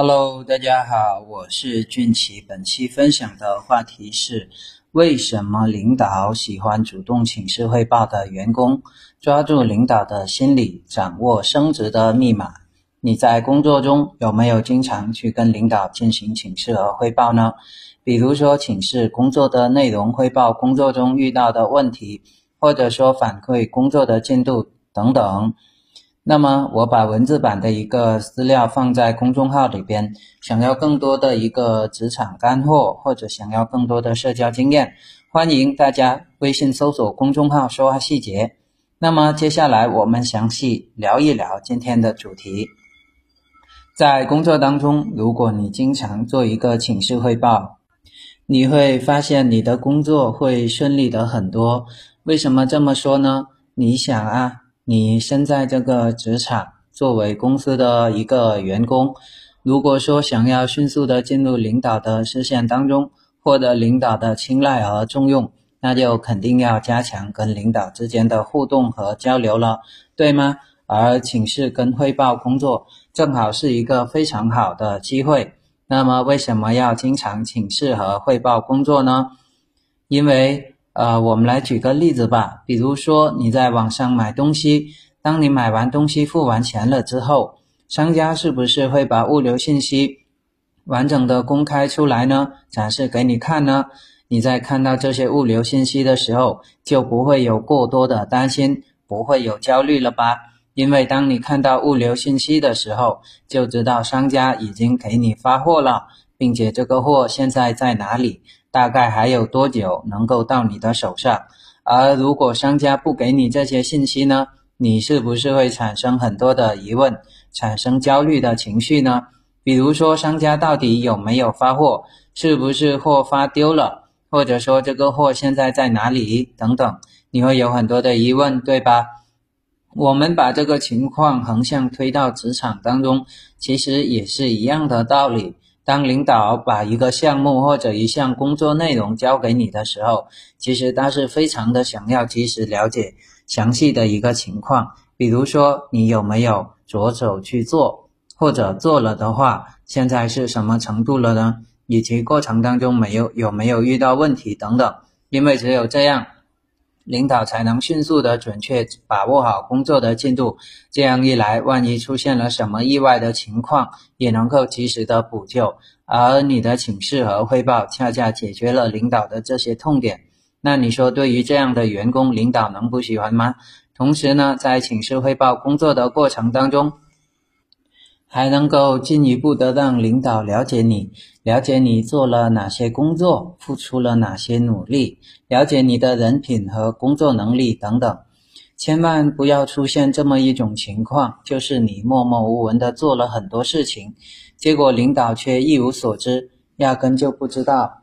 Hello，大家好，我是俊奇。本期分享的话题是：为什么领导喜欢主动请示汇报的员工？抓住领导的心理，掌握升职的密码。你在工作中有没有经常去跟领导进行请示和汇报呢？比如说，请示工作的内容，汇报工作中遇到的问题，或者说反馈工作的进度等等。那么我把文字版的一个资料放在公众号里边，想要更多的一个职场干货，或者想要更多的社交经验，欢迎大家微信搜索公众号“说话细节”。那么接下来我们详细聊一聊今天的主题。在工作当中，如果你经常做一个请示汇报，你会发现你的工作会顺利的很多。为什么这么说呢？你想啊。你身在这个职场，作为公司的一个员工，如果说想要迅速的进入领导的视线当中，获得领导的青睐和重用，那就肯定要加强跟领导之间的互动和交流了，对吗？而请示跟汇报工作，正好是一个非常好的机会。那么，为什么要经常请示和汇报工作呢？因为。呃，我们来举个例子吧。比如说你在网上买东西，当你买完东西付完钱了之后，商家是不是会把物流信息完整的公开出来呢？展示给你看呢？你在看到这些物流信息的时候，就不会有过多的担心，不会有焦虑了吧？因为当你看到物流信息的时候，就知道商家已经给你发货了，并且这个货现在在哪里。大概还有多久能够到你的手上？而如果商家不给你这些信息呢？你是不是会产生很多的疑问，产生焦虑的情绪呢？比如说，商家到底有没有发货？是不是货发丢了？或者说这个货现在在哪里？等等，你会有很多的疑问，对吧？我们把这个情况横向推到职场当中，其实也是一样的道理。当领导把一个项目或者一项工作内容交给你的时候，其实他是非常的想要及时了解详细的一个情况。比如说，你有没有着手去做，或者做了的话，现在是什么程度了呢？以及过程当中没有有没有遇到问题等等。因为只有这样。领导才能迅速的准确把握好工作的进度，这样一来，万一出现了什么意外的情况，也能够及时的补救。而你的请示和汇报，恰恰解决了领导的这些痛点。那你说，对于这样的员工，领导能不喜欢吗？同时呢，在请示汇报工作的过程当中，还能够进一步的让领导了解你，了解你做了哪些工作，付出了哪些努力，了解你的人品和工作能力等等。千万不要出现这么一种情况，就是你默默无闻的做了很多事情，结果领导却一无所知，压根就不知道，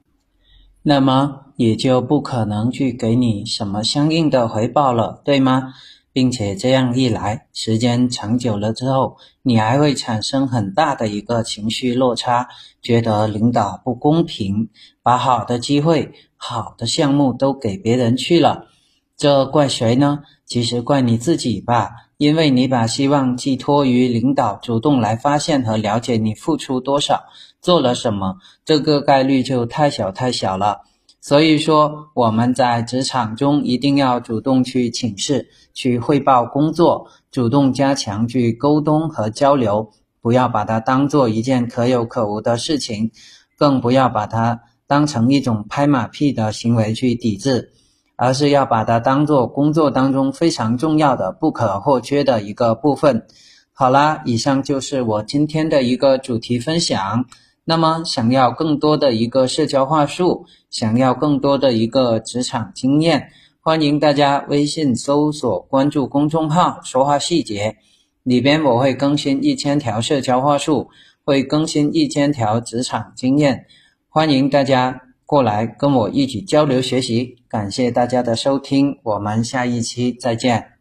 那么也就不可能去给你什么相应的回报了，对吗？并且这样一来，时间长久了之后，你还会产生很大的一个情绪落差，觉得领导不公平，把好的机会、好的项目都给别人去了，这怪谁呢？其实怪你自己吧，因为你把希望寄托于领导主动来发现和了解你付出多少、做了什么，这个概率就太小太小了。所以说，我们在职场中一定要主动去请示、去汇报工作，主动加强去沟通和交流，不要把它当做一件可有可无的事情，更不要把它当成一种拍马屁的行为去抵制，而是要把它当做工作当中非常重要的、不可或缺的一个部分。好啦，以上就是我今天的一个主题分享。那么，想要更多的一个社交话术，想要更多的一个职场经验，欢迎大家微信搜索关注公众号“说话细节”，里边我会更新一千条社交话术，会更新一千条职场经验，欢迎大家过来跟我一起交流学习。感谢大家的收听，我们下一期再见。